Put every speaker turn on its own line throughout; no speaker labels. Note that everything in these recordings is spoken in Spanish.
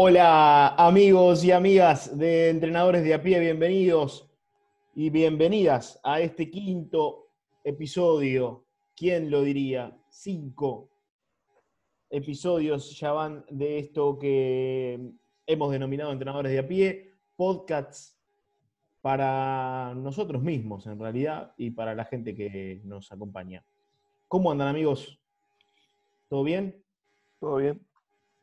Hola amigos y amigas de entrenadores de a pie, bienvenidos y bienvenidas a este quinto episodio. ¿Quién lo diría? Cinco episodios ya van de esto que hemos denominado entrenadores de a pie, podcasts para nosotros mismos en realidad y para la gente que nos acompaña. ¿Cómo andan amigos? ¿Todo bien?
Todo bien.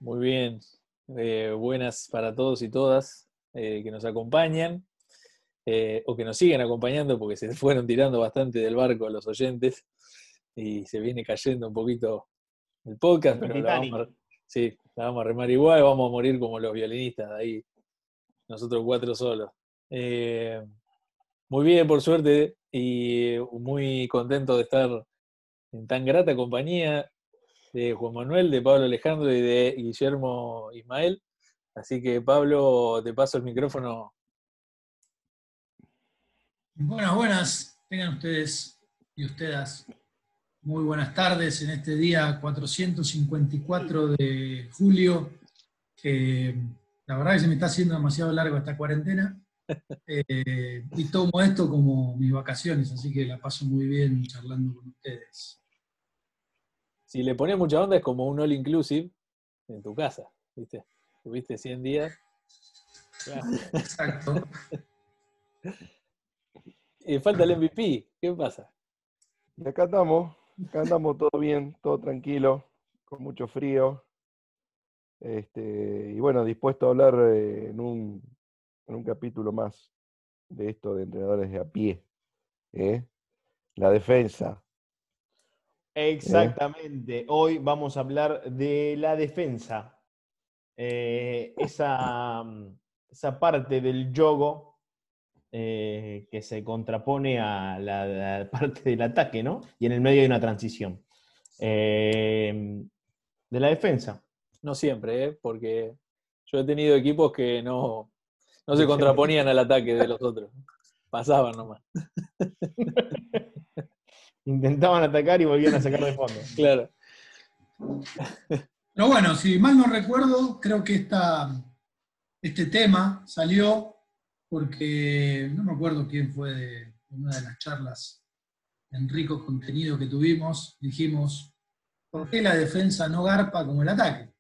Muy bien. Eh, buenas para todos y todas eh, que nos acompañan eh, o que nos siguen acompañando porque se fueron tirando bastante del barco a los oyentes y se viene cayendo un poquito el podcast, pero la vamos, a, sí, la vamos a remar igual, vamos a morir como los violinistas de ahí, nosotros cuatro solos. muy bien, por suerte, y muy contento de estar en tan grata compañía de Juan Manuel, de Pablo Alejandro y de Guillermo Ismael. Así que Pablo, te paso el micrófono.
Buenas, buenas. Tengan ustedes y ustedes muy buenas tardes en este día 454 de julio, que la verdad que se me está haciendo demasiado largo esta cuarentena. Eh, y tomo esto como mis vacaciones, así que la paso muy bien charlando con ustedes
si le pones mucha onda es como un all inclusive en tu casa, ¿viste? Tuviste 100 días. Exacto. y falta el MVP, ¿qué pasa?
Y acá estamos, acá andamos todo bien, todo tranquilo, con mucho frío. Este, y bueno, dispuesto a hablar eh, en, un, en un capítulo más de esto de entrenadores de a pie. ¿eh? La defensa,
Exactamente. Hoy vamos a hablar de la defensa. Eh, esa, mm, esa, parte del yogo eh, que se contrapone a la, parte del ataque, ¿no? Y en el medio hay una transición. Em, de la defensa.
No siempre, ¿eh? porque yo he tenido equipos que no, no se contraponían al ataque de los otros. Pasaban nomás.
intentaban atacar y volvían a sacar de fondo.
Claro.
Pero bueno, si mal no recuerdo, creo que esta, este tema salió porque no me acuerdo quién fue de una de las charlas en rico contenido que tuvimos. Dijimos, ¿por qué la defensa no garpa como el ataque?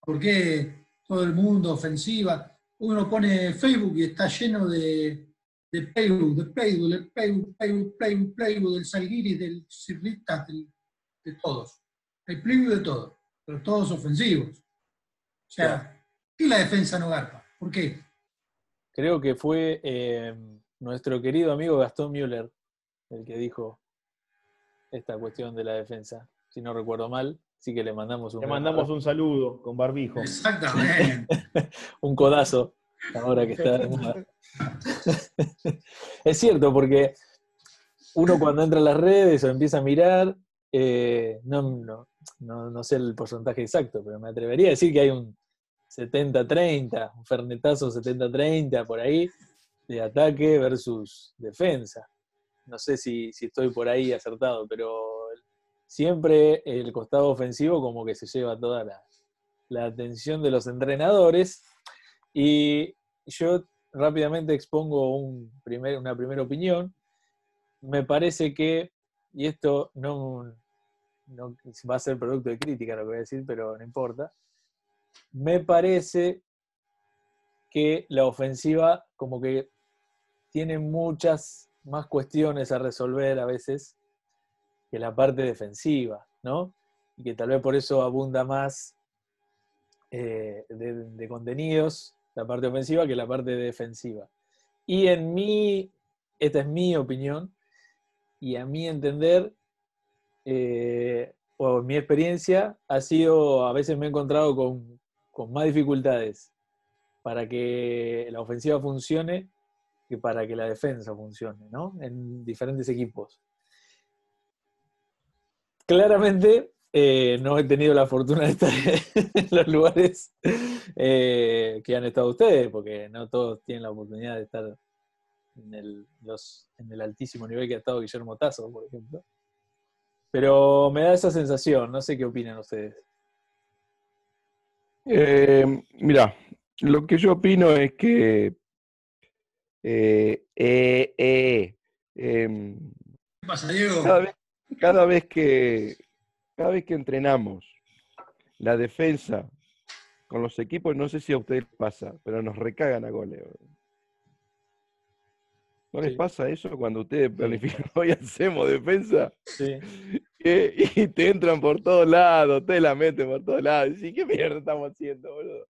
¿Por qué todo el mundo ofensiva? Uno pone Facebook y está lleno de de playbook, de playbook, del playbook, playbook, playbook, playbook, del Salguiris, del Cirrita, de todos. El playbook de todos, pero todos ofensivos. O sea, ¿qué la defensa no garpa? ¿Por qué?
Creo que fue eh, nuestro querido amigo Gastón Müller el que dijo esta cuestión de la defensa, si no recuerdo mal. Así que le mandamos un,
le mandamos un saludo con barbijo.
Exactamente.
un codazo, ahora que está es cierto, porque uno cuando entra a las redes o empieza a mirar, eh, no, no, sé el porcentaje exacto, pero me atrevería a decir que hay un 70-30, un fernetazo 70-30 por ahí, de ataque versus defensa. No sé si, estoy por ahí acertado, pero siempre el costado ofensivo como que se lleva toda la, la atención de los entrenadores. Y yo rápidamente expongo un primer, una primera opinión. Me parece que, y esto no, va a ser producto de crítica lo que voy a decir, pero no importa, me parece que la ofensiva como que tiene muchas más cuestiones a resolver a veces que la parte defensiva, ¿no? Y que tal vez por eso abunda más eh, de contenidos la parte ofensiva que la parte defensiva. Y en mi, esta es mi opinión, y a mi entender, eh, o mi experiencia, ha sido, a veces me he encontrado con, con más dificultades para que la ofensiva funcione que para que la defensa funcione, ¿no? En diferentes equipos. Claramente, eh, no he tenido la fortuna de estar en los lugares eh, que han estado ustedes, porque no todos tienen la oportunidad de estar en el, en el altísimo nivel que ha estado Guillermo Tazo, por ejemplo. Pero me da esa sensación, no sé qué opinan ustedes.
Eh, mira, lo que yo opino es que eh, eh, eh, em,
¿Qué pasa, Diego?
cada, vez, cada vez que cada vez que entrenamos la defensa con los equipos, no sé si a ustedes les pasa, pero nos recagan a goles. ¿No les
Sí.
pasa eso cuando ustedes planifican, hoy hacemos defensa?
Sí.
y te entran por todos lados, te la meten por todos lados. Y ¿qué mierda estamos haciendo, boludo?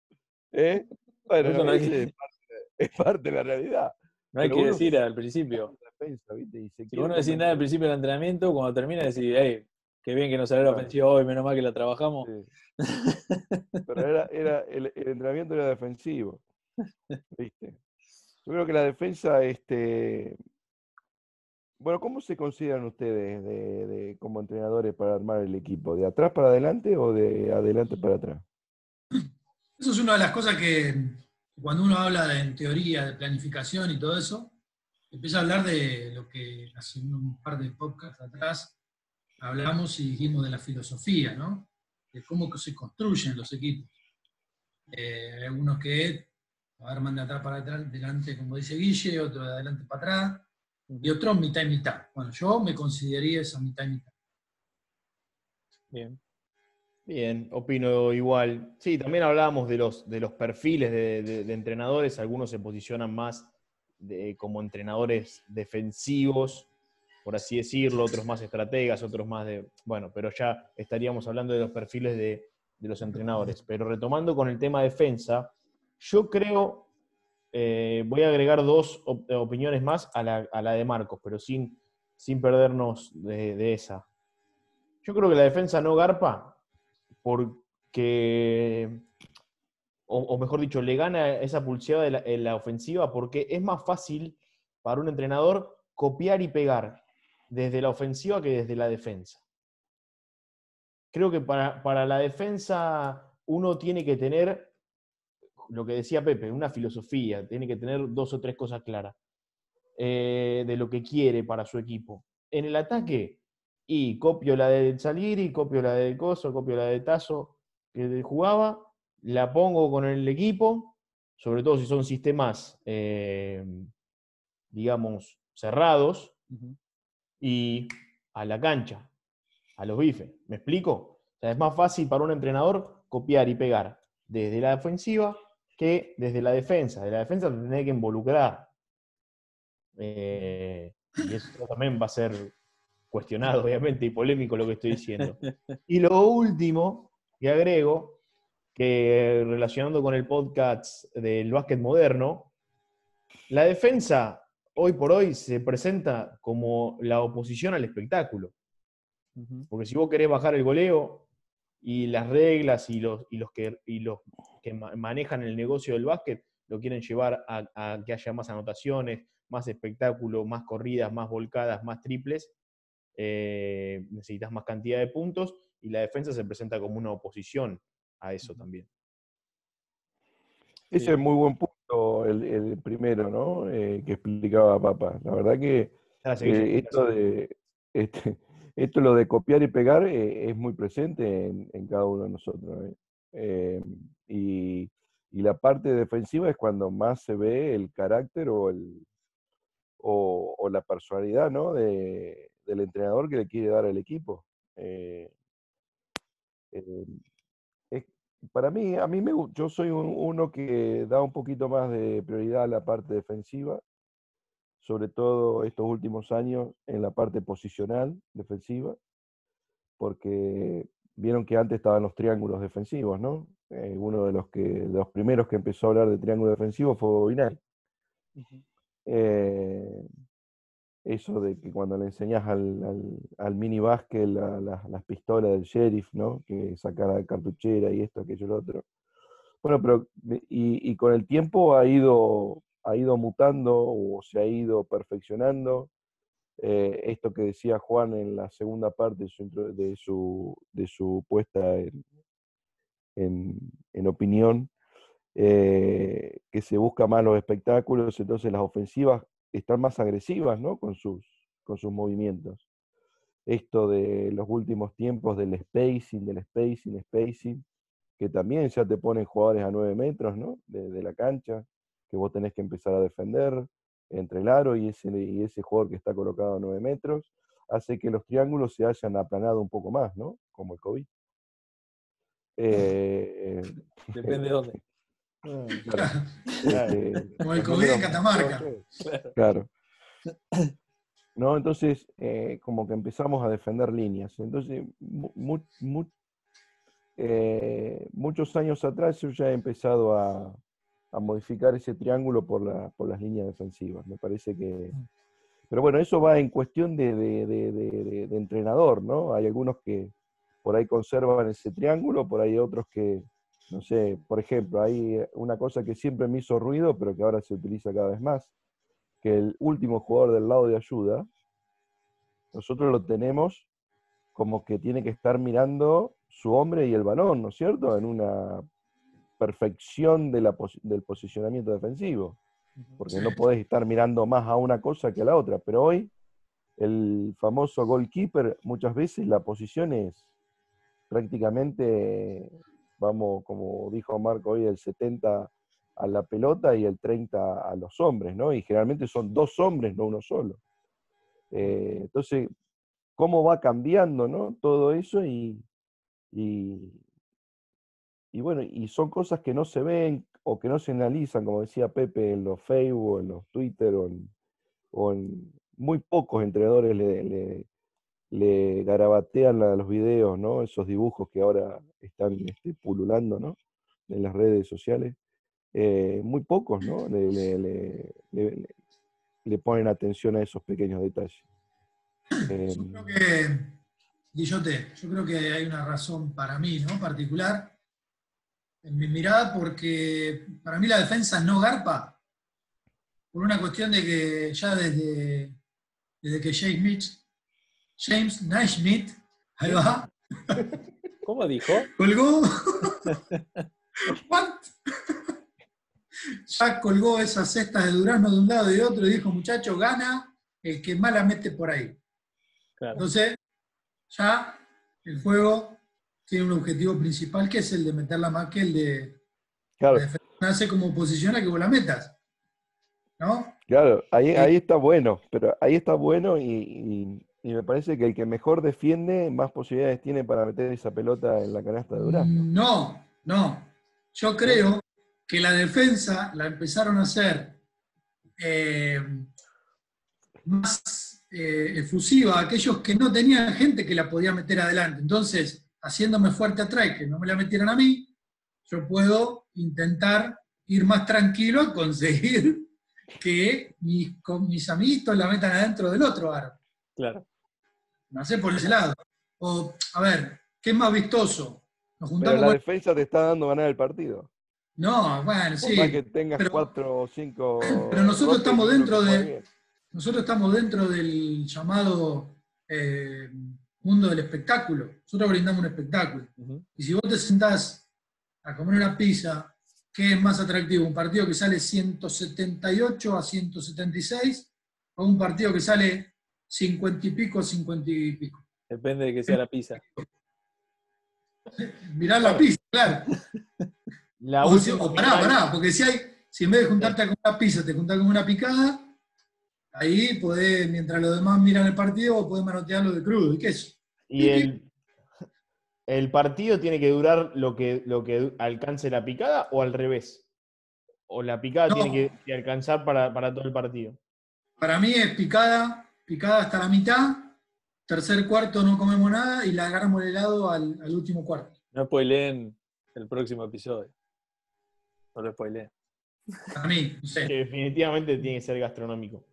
¿Eh? Bueno,
Eso no hay que-
es, parte, es parte de la realidad.
No hay
Pero
que decir al principio.
Defensa, ¿viste? Y se
Si vos no decís nada al principio del entrenamiento, cuando termina decís, hey, qué bien que nos salió la ofensiva hoy, menos mal que la trabajamos.
Sí. Pero era, era, el, el entrenamiento era defensivo. ¿Viste? Yo creo que la defensa, este. Bueno, ¿cómo se consideran ustedes de, de- como entrenadores para armar el equipo? ¿De atrás para adelante o de adelante para atrás?
Eso es una de las cosas que cuando uno habla de, en teoría de planificación y todo eso, empieza a hablar de lo que hace un par de podcasts atrás hablamos y dijimos de la filosofía, ¿no? De cómo se construyen los equipos. Eh, algunos que arman de atrás para atrás, delante, como dice Guille, otro de adelante para atrás, y otros mitad y mitad. Bueno, yo me consideraría esa mitad y mitad.
Bien.
Bien, opino igual. Sí, también hablábamos de los, de los perfiles de, de- de entrenadores. Algunos se posicionan más de- como entrenadores defensivos, por así decirlo, otros más estrategas, otros más de... Bueno, pero ya estaríamos hablando de los perfiles de, de los entrenadores. Pero retomando con el tema defensa, yo creo, eh, voy a agregar dos op- opiniones más a la, a la de Marcos, pero sin, sin perdernos de, esa. Yo creo que la defensa no garpa porque, o, mejor dicho, le gana esa pulseada la- en la ofensiva porque es más fácil para un entrenador copiar y pegar desde la ofensiva que desde la defensa. Creo que para, para la defensa uno tiene que tener, lo que decía Pepe, una filosofía, tiene que tener dos o tres cosas claras eh, de lo que quiere para su equipo. En el ataque, y copio la de Saliri, copio la de Coso, copio la de Tazo que jugaba, la pongo con el equipo, sobre todo si son sistemas, eh, digamos, cerrados. Y a la cancha, a los bifes. ¿Me explico? Es más fácil para un entrenador copiar y pegar desde la ofensiva que desde la defensa. De la defensa te tenés que involucrar. Eh, y eso también va a ser cuestionado, obviamente, y polémico lo que estoy diciendo. Y lo último que agrego, que relacionando con el podcast del básquet moderno, la defensa hoy por hoy se presenta como la oposición al espectáculo. Porque si vos querés bajar el goleo y las reglas y los, y los, que, y los que ma- manejan el negocio del básquet lo quieren llevar a, a que haya más anotaciones, más espectáculo, más corridas, más volcadas, más triples, eh, necesitas más cantidad de puntos y la defensa se presenta como una oposición a eso también.
Ese
Sí.
es muy buen punto, el, el primero, ¿no? Eh, que explicaba Papa. La verdad que
Gracias,
eh, esto de este, esto lo de copiar y pegar eh, es muy presente en, en cada uno de nosotros. y, y la parte defensiva es cuando más se ve el carácter o el o, o la personalidad, ¿no? de, del entrenador que le quiere dar al equipo. Eh, para mí, a mí me, yo soy un- uno que da un poquito más de prioridad a la parte defensiva, sobre todo estos últimos años en la parte posicional defensiva, porque vieron que antes estaban los triángulos defensivos, ¿no? Eh, uno de los que de los primeros que empezó a hablar de triángulo defensivo fue Bobinal.
Ujú.
Eh, eso de que cuando le enseñas al, al, al mini básquet la- la- las pistolas del sheriff, ¿no? Que saca la cartuchera y esto, aquello, lo otro. Bueno, pero y, y con el tiempo ha ido, ha ido mutando o se ha ido perfeccionando. Eh, esto que decía Juan en la segunda parte de su, de su, de su puesta en, en, en opinión, eh, que se busca más los espectáculos, entonces las ofensivas están más agresivas, ¿no? Con sus, con sus movimientos. Esto de los últimos tiempos del spacing, del spacing, spacing, que también ya te ponen jugadores a 9 metros, ¿no? De, de la cancha, que vos tenés que empezar a defender entre el aro y ese, y ese jugador que está colocado a 9 metros, hace que los triángulos se hayan aplanado un poco más, ¿no? Como el COVID. Eh,
Depende de dónde.
Ah,
este,
Como el COVID en Catamarca.
Claro. No, entonces, eh, como que empezamos a defender líneas. Entonces, mu- mu- mu- eh, muchos años atrás yo ya he empezado a, a modificar ese triángulo por, la- por las líneas defensivas. Me parece que... Pero bueno, eso va en cuestión de, de- de- de- de- de entrenador, ¿no? Hay algunos que por ahí conservan ese triángulo, por ahí otros que, no sé, por ejemplo, hay una cosa que siempre me hizo ruido, pero que ahora se utiliza cada vez más, que el último jugador del lado de ayuda, nosotros lo tenemos como que tiene que estar mirando su hombre y el balón, ¿no es cierto? En una perfección de la posi- del posicionamiento defensivo, porque no podés estar mirando más a una cosa que a la otra, pero hoy el famoso goalkeeper, muchas veces la posición es prácticamente, vamos, como dijo Marco hoy, el 70 a la pelota y el 30 a los hombres, ¿no? Y generalmente son dos hombres, no uno solo. Eh, entonces, ¿cómo va cambiando, ¿no? Todo eso y, y, bueno, y son cosas que no se ven o que no se analizan, como decía Pepe, en los Facebook, en los Twitter o en, muy pocos entrenadores le- le garabatean a los videos, ¿no? Esos dibujos que ahora están este, pululando, ¿no? En las redes sociales. Eh, muy pocos, ¿no? Le, le- le- le- le- le ponen atención a esos pequeños detalles.
Yo
Em,
creo que, Guillote, yo creo que hay una razón para mí, ¿no? Particular, en mi mirada, porque para mí la defensa no garpa, por una cuestión de que ya desde, desde que James Smith, James Naismith, ahí va,
¿Cómo dijo?
colgó, ¿What? ya colgó esas cestas de durazno de un lado y de otro y dijo, muchacho, gana el que más la mete por ahí.
Claro.
Entonces, ya el juego tiene un objetivo principal que es el de meterla más que el de
claro,
nace como posiciona que vos la metas. ¿No?
claro, ahí, ahí está bueno, pero ahí está bueno y, y- y me parece que el que mejor defiende, más posibilidades tiene para meter esa pelota en la canasta de Durazno.
No, no. Yo creo que la defensa la empezaron a hacer eh, más eh, efusiva a aquellos que no tenían gente que la podía meter adelante. Entonces, haciéndome fuerte atrás y que no me la metieran a mí, yo puedo intentar ir más tranquilo a conseguir que mis, con mis amiguitos la metan adentro del otro aro.
Claro.
No sé por ese lado. O, a ver, ¿qué es más vistoso? Nos
Pero
juntamos
la
con-
defensa te está dando ganar el partido.
No, bueno, sí.
más que tengas
pero-
cuatro o cinco.
pero nosotros estamos dentro de-
bien.
Nosotros estamos dentro del llamado eh, mundo del espectáculo. Nosotros brindamos un espectáculo. Y si vos te sentás a comer una pizza, ¿qué es más atractivo? ¿Un partido que sale 178 a 176 o un partido que sale 50 y pico a 50 y pico?
Depende de que sea la pizza.
Mirá la pizza, claro.
La
O, o pará, pará, porque si hay, si en vez de juntarte comer una pizza, te juntás con una picada, ahí podés, mientras los demás miran el partido, vos podés manotearlo de crudo y queso.
Y el, el partido tiene que durar lo que, lo que alcance la picada o al revés. O la picada
No.
tiene que, que alcanzar para, para todo el partido.
Para mí es picada, picada hasta la mitad, tercer cuarto no comemos nada y la agarramos el helado al, al último cuarto.
No spoileen el próximo episodio. No lo spoileen.
Para mí, no sé.
Que definitivamente tiene que ser gastronómico.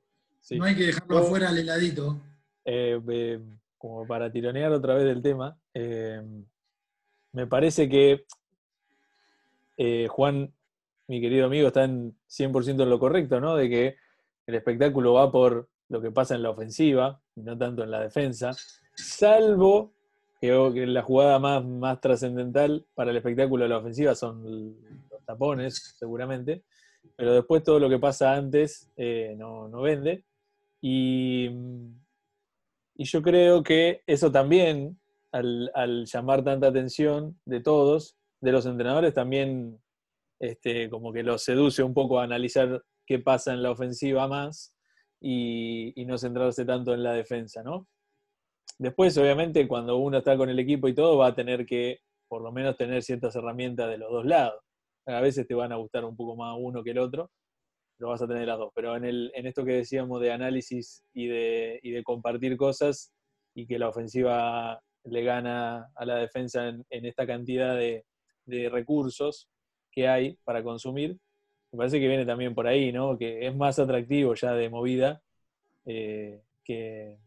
Sí.
No hay que dejarlo
Yo-
afuera al heladito.
Eh, eh, como para tironear otra vez del tema, eh, me parece que eh, Juan, mi querido amigo, está en 100% en lo correcto, ¿no? De que el espectáculo va por lo que pasa en la ofensiva y no tanto en la defensa, salvo que, la jugada más, más trascendental para el espectáculo de la ofensiva son los tapones, seguramente, pero después todo lo que pasa antes eh, no, no vende. Y, y yo creo que eso también, al, al llamar tanta atención de todos, de los entrenadores también este, como que los seduce un poco a analizar qué pasa en la ofensiva más y, y no centrarse tanto en la defensa, ¿no? Después, obviamente, cuando uno está con el equipo y todo, va a tener que por lo menos tener ciertas herramientas de los dos lados. A veces te van a gustar un poco más uno que el otro, pero vas a tener las dos. Pero en, el, en esto que decíamos de análisis y de, y de compartir cosas y que la ofensiva le gana a la defensa en, en esta cantidad de, de, recursos que hay para consumir, me parece que viene también por ahí, ¿no? Que es más atractivo ya de movida eh, que,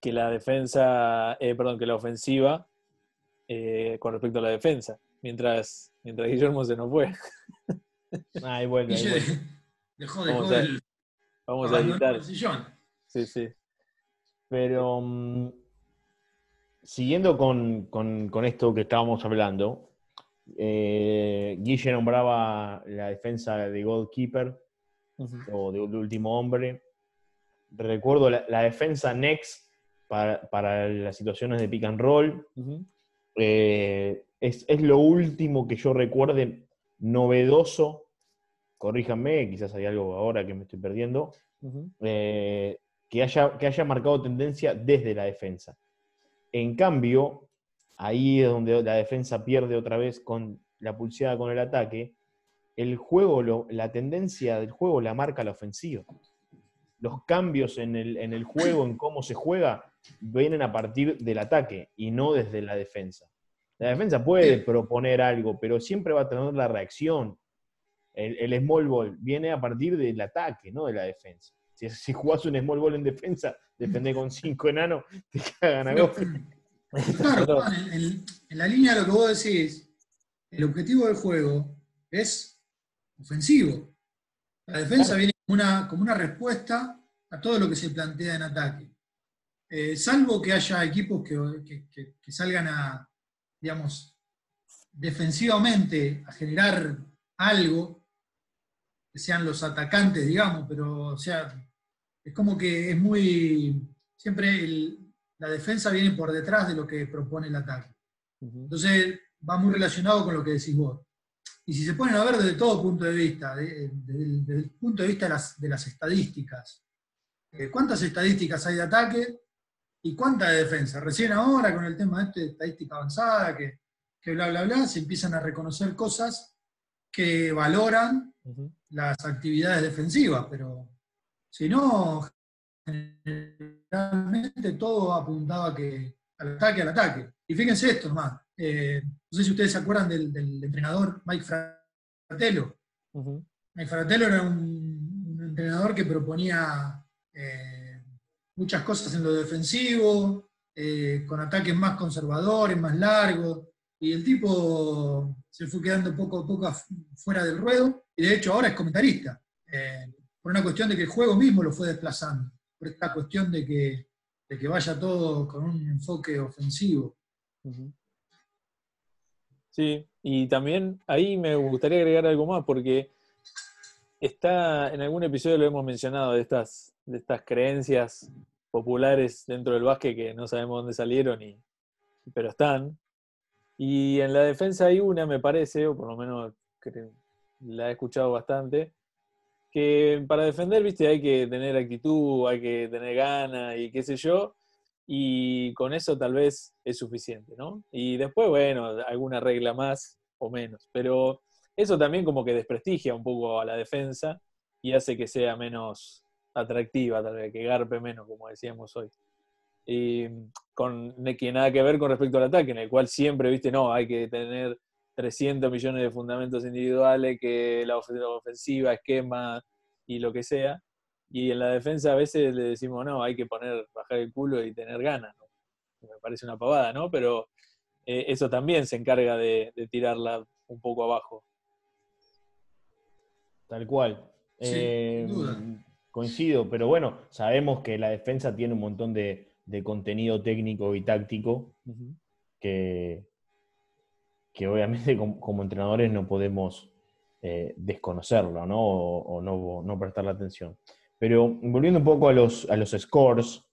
que la defensa, eh, perdón, que la ofensiva eh, con respecto a la defensa, mientras, mientras Guillermo se nos fue.
Ahí vuelve, ahí vuelve.
Dejó, dejó
Vamos a-
el,
Vamos a editar. Sí, sí.
Pero mm, siguiendo con, con- con esto que estábamos hablando, eh, Guille nombraba la defensa de goalkeeper o de, de último hombre. Recuerdo la, la defensa next para, para las situaciones de pick and roll. Eh, es, es lo último que yo recuerde novedoso. Corríjanme, quizás hay algo ahora que me estoy perdiendo. Eh, que, haya, que haya marcado tendencia desde la defensa. En cambio, ahí es donde la defensa pierde otra vez con la pulseada con el ataque. El juego, lo- la tendencia del juego la marca la ofensiva. Los cambios en el, en el juego, en cómo se juega, vienen a partir del ataque y no desde la defensa. La defensa puede proponer algo, pero siempre va a tener la reacción. El, el small ball viene a partir del ataque, no de la defensa. Si, si jugás un small ball en defensa, defendés con cinco enanos, te cagan a golpe.
Claro, Juan, en, en- en la línea de lo que vos decís, el objetivo del juego es ofensivo. La defensa viene como una, como una respuesta a todo lo que se plantea en ataque. Eh, salvo que haya equipos que, que- que- que salgan a, digamos, defensivamente a generar algo, que sean los atacantes, digamos, pero, o sea, es como que es muy, siempre el- la defensa viene por detrás de lo que propone el ataque. Entonces va muy relacionado con lo que decís vos. Y si se ponen a ver desde todo punto de vista, de- de- desde el punto de vista de las, de las estadísticas, eh, ¿cuántas estadísticas hay de ataque y cuántas de defensa? Recién ahora con el tema este de estadística avanzada, que, que bla, bla, bla, se empiezan a reconocer cosas que valoran las actividades defensivas, pero si no, generalmente todo apuntaba que, al ataque, al ataque. Y fíjense esto, nomás. eh, no sé si ustedes se acuerdan del, del entrenador Mike Fratello. Mike Fratello era un, un entrenador que proponía eh, muchas cosas en lo defensivo, eh, con ataques más conservadores, más largos, y el tipo se fue quedando poco a poco fuera del ruedo, y de hecho ahora es comentarista, eh, por una cuestión de que el juego mismo lo fue desplazando, por esta cuestión de que, de que vaya todo con un enfoque ofensivo.
Sí, y también ahí me gustaría agregar algo más, porque está, en algún episodio lo hemos mencionado, de estas, de estas creencias populares dentro del básquet que no sabemos dónde salieron, y, pero están. Y en la defensa hay una, me parece, o por lo menos la he escuchado bastante, que para defender, viste, hay que tener actitud, hay que tener ganas y qué sé yo, y con eso tal vez es suficiente, ¿no? Y después, bueno, alguna regla más o menos, pero eso también como que desprestigia un poco a la defensa y hace que sea menos atractiva, tal vez, que garpe menos, como decíamos hoy. Y con que nada que ver con respecto al ataque, en el cual siempre, viste, no, hay que tener 300 millones de fundamentos individuales, que la of- la ofensiva, esquema y lo que sea. Y en la defensa a veces le decimos, no, hay que poner, bajar el culo y tener ganas. ¿no? Me parece una pavada, ¿no? Pero eh, eso también se encarga de, de tirarla un poco abajo.
Tal cual.
Sí,
Eh,
duda.
coincido, pero bueno, sabemos que la defensa tiene un montón de, de contenido técnico y táctico que, que obviamente como, como entrenadores no podemos eh, desconocerlo, ¿no? O, o no, no prestarle atención. Pero volviendo un poco a los, a los scores,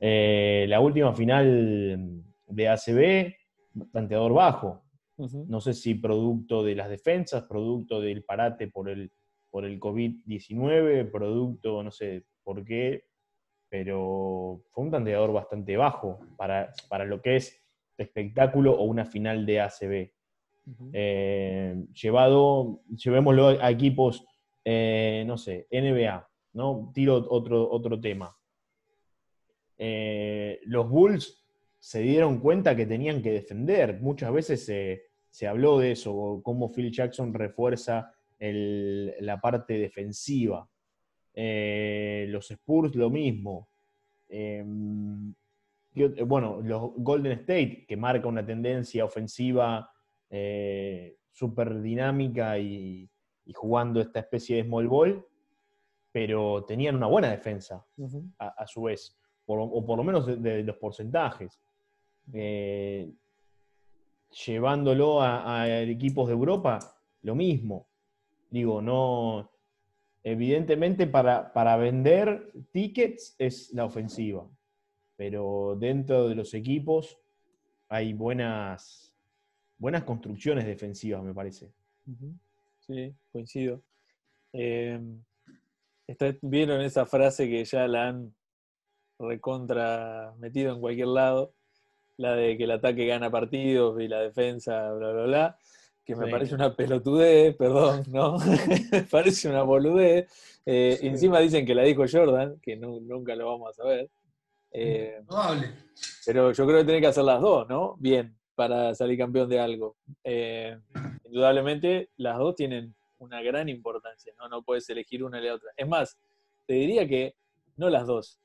eh, la última final de ACB, tanteador bajo. No sé si producto de las defensas, producto del parate por el, por el COVID-19, producto, no sé por qué, pero fue un tanteador bastante bajo para, para lo que es espectáculo o una final de ACB. Eh, llevado, llevémoslo a equipos, eh, no sé, NBA, ¿no? Tiro otro, otro tema. Eh, los Bulls se dieron cuenta que tenían que defender. Muchas veces se, se habló de eso, cómo Phil Jackson refuerza el- la parte defensiva. Los Spurs lo mismo. Eh, ¿qué ot- bueno, los Golden State, que marca una tendencia ofensiva eh, súper dinámica y, y jugando esta especie de small ball, pero tenían una buena defensa a, a su vez, por- o por lo menos de, de los porcentajes. Eh, llevándolo a, a equipos de Europa, lo mismo. Digo, no. Evidentemente, para, para vender tickets es la ofensiva, pero dentro de los equipos hay buenas, buenas construcciones defensivas, me parece.
Sí, coincido. Eh, ¿Vieron esa frase que ya la han recontra metido en cualquier lado? La de que el ataque gana partidos y la defensa, bla, bla, bla. Que me
Sí.
parece una pelotudez, perdón, ¿no? parece una boludez. Eh, y encima dicen que la dijo Jordan, que nu- nunca lo vamos a saber. Eh,
Probable.
pero yo creo que tiene que hacer las dos, ¿no? Bien, para salir campeón de algo. Eh, indudablemente, las dos tienen una gran importancia, ¿no? No puedes elegir una y la otra. Es más, te diría que no las dos,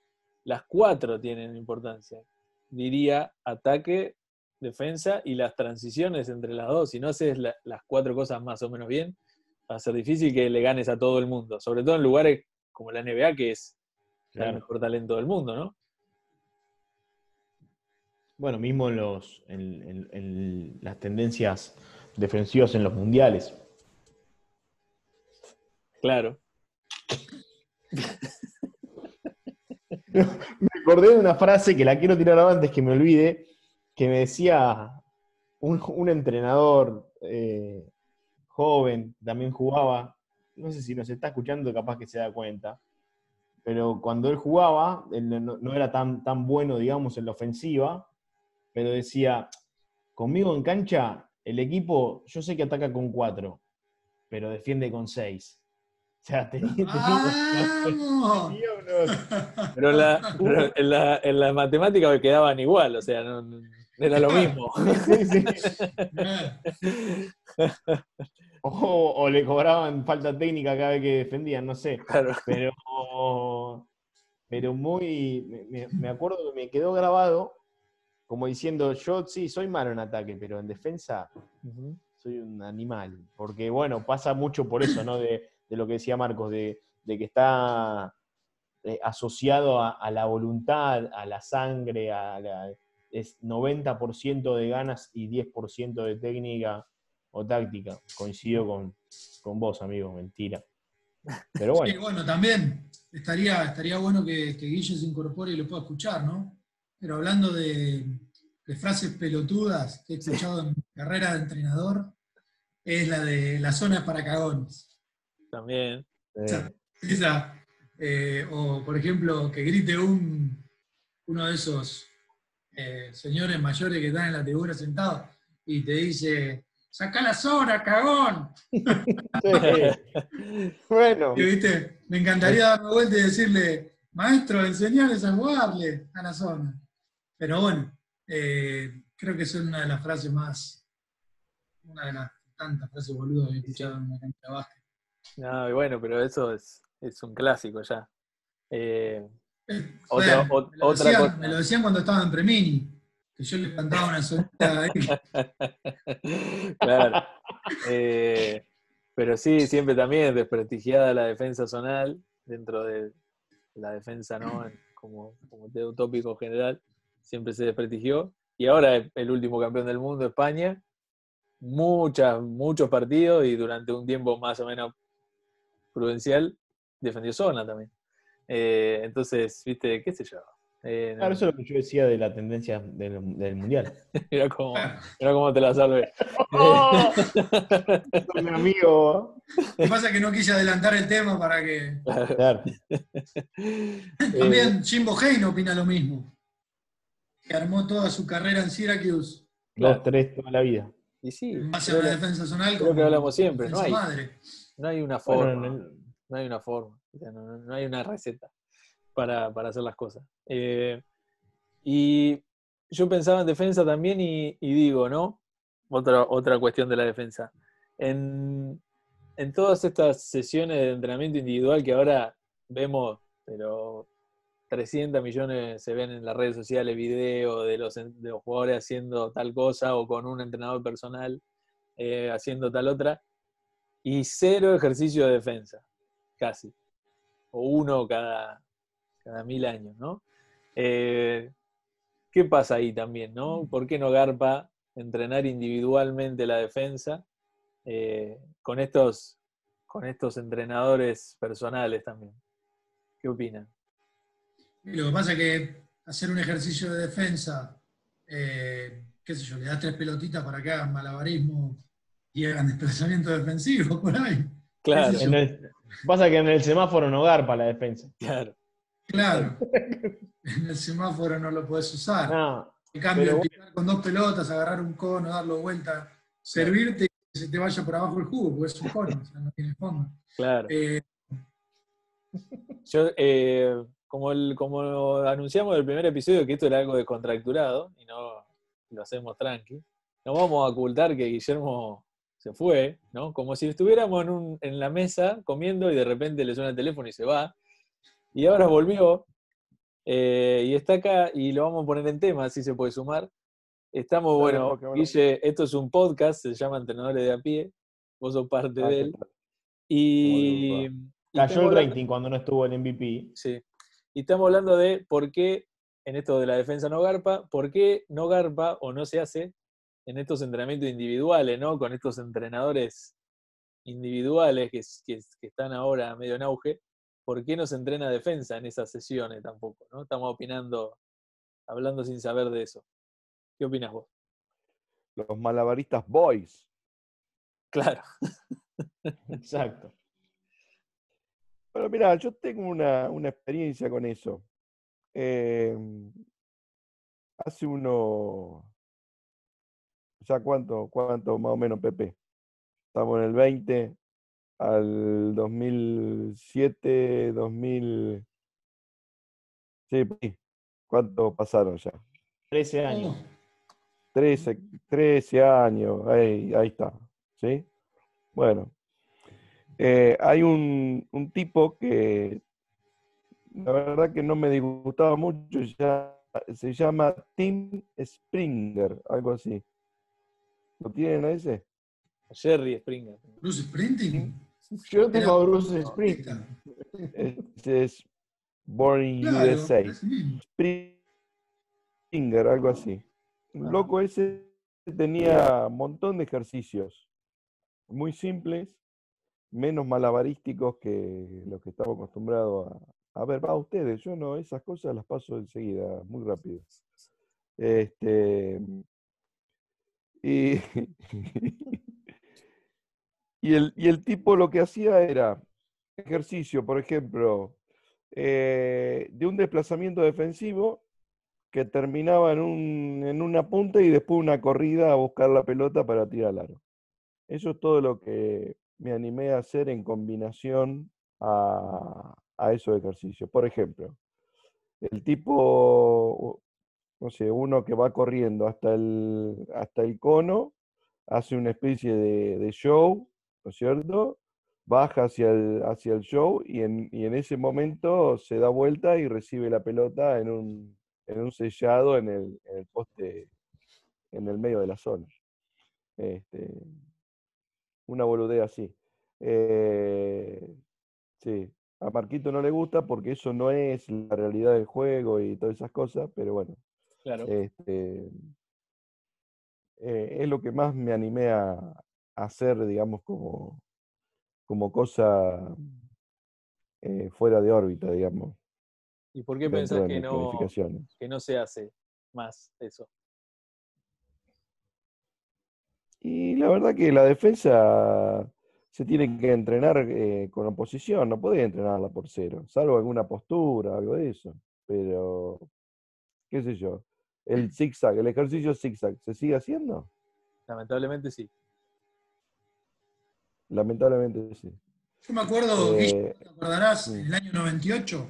las cuatro tienen importancia. Diría ataque, defensa y las transiciones entre las dos. Si no haces la- las cuatro cosas más o menos bien, va a ser difícil que le ganes a todo el mundo, sobre todo en lugares como la NBA, que es el
Claro.
mejor talento del mundo, ¿no?
Bueno, mismo en, los, en, en- en las tendencias defensivas en los mundiales.
Claro.
Me acordé de una frase que la quiero tirar antes que me olvide, que me decía un, un entrenador eh, joven, también jugaba, no sé si nos está escuchando, capaz que se da cuenta, pero cuando él jugaba, él no, no era tan, tan bueno, digamos, en la ofensiva, pero decía, conmigo en cancha, el equipo, yo sé que ataca con cuatro, pero defiende con seis. O sea, tenía, tenía-
¡Vamos!
tenía unos-
Pero, en la, pero en, la, en la matemática me quedaban igual, o sea, no, no- era lo mismo.
sí, sí. O, o le cobraban falta técnica cada vez que defendían, no sé.
Claro.
Pero, pero muy. me- Me, me acuerdo que me quedó grabado como diciendo: Yo sí, soy malo en ataque, pero en defensa soy un animal. Porque, bueno, pasa mucho por eso, ¿no? De, de lo que decía Marcos, de, de que está eh, asociado a, a la voluntad, a la sangre, a la, es 90% de ganas y 10% de técnica o táctica. Coincido con, con vos, amigo, mentira. Pero
Sí,
bueno,
bueno, también estaría, estaría bueno que, que Guille se incorpore y lo pueda escuchar, ¿no? Pero hablando de, de frases pelotudas que he escuchado en mi carrera de entrenador, es la de la zona para cagones.
También.
eh,
Esa, eh, o por ejemplo, que grite un, uno de esos eh, señores mayores que están en la tribuna sentados y te dice, saca la zona, cagón.
sí. bueno,
Y, ¿viste? Me encantaría darme vuelta y decirle, maestro, enseñarles a jugarle a la zona. Pero bueno, eh, creo que son una de las frases más, una de las tantas frases boludas que he escuchado en una cancha de básquet.
No, y bueno, pero eso es, es un clásico ya. Eh,
Eh,
Otra-
me, lo
otra
decían,
cosa.
me lo decían cuando estaba en Premini, que yo les cantaba una sonita ahí.
claro. Eh, pero sí, siempre también desprestigiada la defensa zonal dentro de la defensa, ¿no? Como, como tópico general, siempre se desprestigió. Y ahora el- el último campeón del mundo, España, muchas, muchos partidos y durante un tiempo más o menos prudencial, defendió zona también. Eh, entonces, viste, qué sé yo. Eh, no.
Claro, eso es lo que yo decía de la tendencia del, del mundial.
Mira cómo, mira cómo te la salvé.
mi amigo.
Lo que pasa es que no quise adelantar el tema para que.
Claro.
También Jimbo opina lo mismo. Que armó toda su carrera en Syracuse
Los tres toda la vida.
Y sí,
en base a
que-
defensa zonal.
creo que hablamos siempre, no hay.
madre.
no hay una
Bueno,
forma. No hay una forma. o sea, no, no hay una receta para, para hacer las cosas. Eh, y yo pensaba en defensa también y, y digo, ¿no? Otra, otra cuestión de la defensa. En, en todas estas sesiones de entrenamiento individual que ahora vemos, pero 300 millones se ven en las redes sociales, videos de los, de los jugadores haciendo tal cosa o con un entrenador personal eh, haciendo tal otra, y cero ejercicio de defensa, casi. O uno cada, cada mil años, ¿no? Eh, ¿Qué pasa ahí también, no? ¿Por qué no garpa entrenar individualmente la defensa eh, con, estos, con estos entrenadores personales también? ¿Qué opinan?
Y lo que pasa es que hacer un ejercicio de defensa, eh, qué sé yo, le das tres pelotitas para que hagan malabarismo y hagan desplazamiento defensivo por ahí.
Claro,
En el- pasa que en el semáforo no garpa la defensa.
claro.
Claro. En el semáforo no lo podés usar.
No,
En cambio, picar con dos pelotas, agarrar un cono, darlo vuelta, servirte y que se te vaya por abajo el jugo, porque es un cono, o sea, no tiene fondo.
Claro.
Eh,
Yo, eh, como, el, como anunciamos del primer episodio, que esto era algo descontracturado y no lo hacemos tranqui, no vamos a ocultar que Guillermo se fue, ¿no? Como si estuviéramos en, un- en la mesa comiendo y de repente le suena el teléfono y se va. Y ahora volvió eh, y está acá y lo vamos a poner en tema, así se puede sumar. Estamos, bueno,
porque, bueno.
Guille, esto es un podcast, se llama Entrenadores de a pie, vos sos parte
Ah,
de
¿qué
él. Y,
¿Cómo le
y
cayó el rating cuando no estuvo el MVP.
Sí. Y estamos hablando de por qué en esto de la defensa no garpa, por qué no garpa o no se hace en estos entrenamientos individuales, ¿no? Con estos entrenadores individuales que, están ahora medio en auge, ¿por qué no se entrena defensa en esas sesiones tampoco, ¿no? Estamos opinando, hablando sin saber de eso. ¿Qué opinas vos?
Los malabaristas boys.
Claro.
Exacto.
Bueno, mira, yo tengo una, una experiencia con eso. Eh, hace uno, ya cuánto, cuánto más o menos, Pepe. Estamos en el 20, al 2007, 2000. Sí, sí. ¿Cuánto pasaron ya?
13 años.
oh,
13, 13 años, ahí, ahí está. ¿Sí? Bueno, eh, hay un, un tipo que la verdad que no me disgustaba mucho, ya, se llama Tim Springer, algo así. ¿Lo tienen a ese?
Jerry Springer.
Bruce Sprinting.
Yo tengo a Bruce Spring.
Ese es Born in
Claro,
USA. Springer, algo así. El loco ese tenía un montón de ejercicios muy simples, menos malabarísticos que los que estamos acostumbrados a, a ver. Va, ustedes, yo no, esas cosas las paso enseguida, muy rápido. Este, y, y, el, y el tipo lo que hacía era ejercicio, por ejemplo, eh, de un desplazamiento defensivo que terminaba en, un, en una punta y después una corrida a buscar la pelota para tirar al aro. Eso es todo lo que me animé a hacer en combinación a, esos ejercicios. Por ejemplo, el tipo, no sé, uno que va corriendo hasta el, hasta el cono, hace una especie de, de show, ¿no es cierto? Baja hacia el, hacia el show y en, y en ese momento se da vuelta y recibe la pelota en un, en un sellado en el, en el poste, en el medio de la zona. Este, una boludez así. Eh, sí, a Marquito no le gusta porque eso no es la realidad del juego y todas esas cosas, pero bueno,
Claro.
este, eh, es lo que más me animé a, a hacer, digamos, como, como cosa eh, fuera de órbita, digamos.
¿Y por qué pensás que no, que no se hace más eso?
Y la verdad que la defensa se tiene que entrenar eh, con oposición, no podés entrenarla por cero, salvo alguna postura, algo de eso. Pero, qué sé yo, el zigzag, el ejercicio zigzag, ¿se sigue haciendo?
Lamentablemente sí.
Lamentablemente sí.
Yo me acuerdo, Guille,
Eh,
¿te acordarás?
sí.
En el año 98,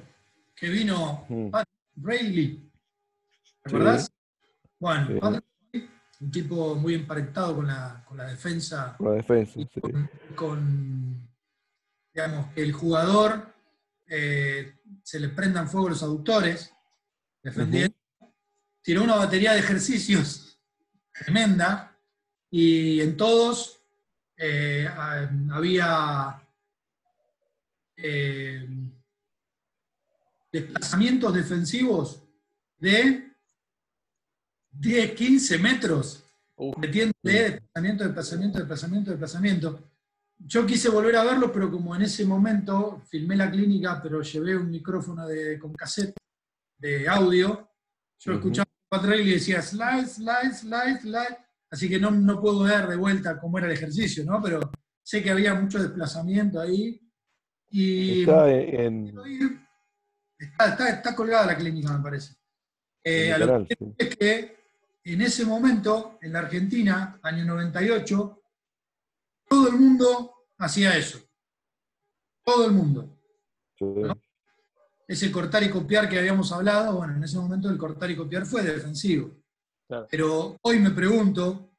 que vino
Mm.
Pat Rayleigh. ¿Te
Sí.
acordás? Bueno,
Sí.
Pat un tipo muy emparentado con la, con la defensa
con la defensa,
y
sí.
con, digamos, que el jugador eh, se le prendan fuego los aductores, defendiendo. Tiró una batería de ejercicios tremenda y en todos eh, ha- había eh, desplazamientos defensivos de 10, 15 metros
Uf,
metiéndole desplazamiento, desplazamiento, desplazamiento, desplazamiento. Yo quise volver a verlo, pero como en ese momento filmé la clínica, pero llevé un micrófono de, con cassette de audio, yo
Ujú.
escuchaba a Pat Riley y decía slide, slide, slide, slide, así que no, no puedo ver de vuelta cómo era el ejercicio, ¿no? Pero sé que había mucho desplazamiento ahí. Y
Está en,
está, está- está colgada la clínica, me parece. Eh, a lo que es que en ese momento, en la Argentina, año 98, todo el mundo hacía eso. Todo el mundo. Ese cortar y copiar que habíamos hablado, bueno, en ese momento el cortar y copiar fue defensivo.
Claro.
Pero hoy me pregunto,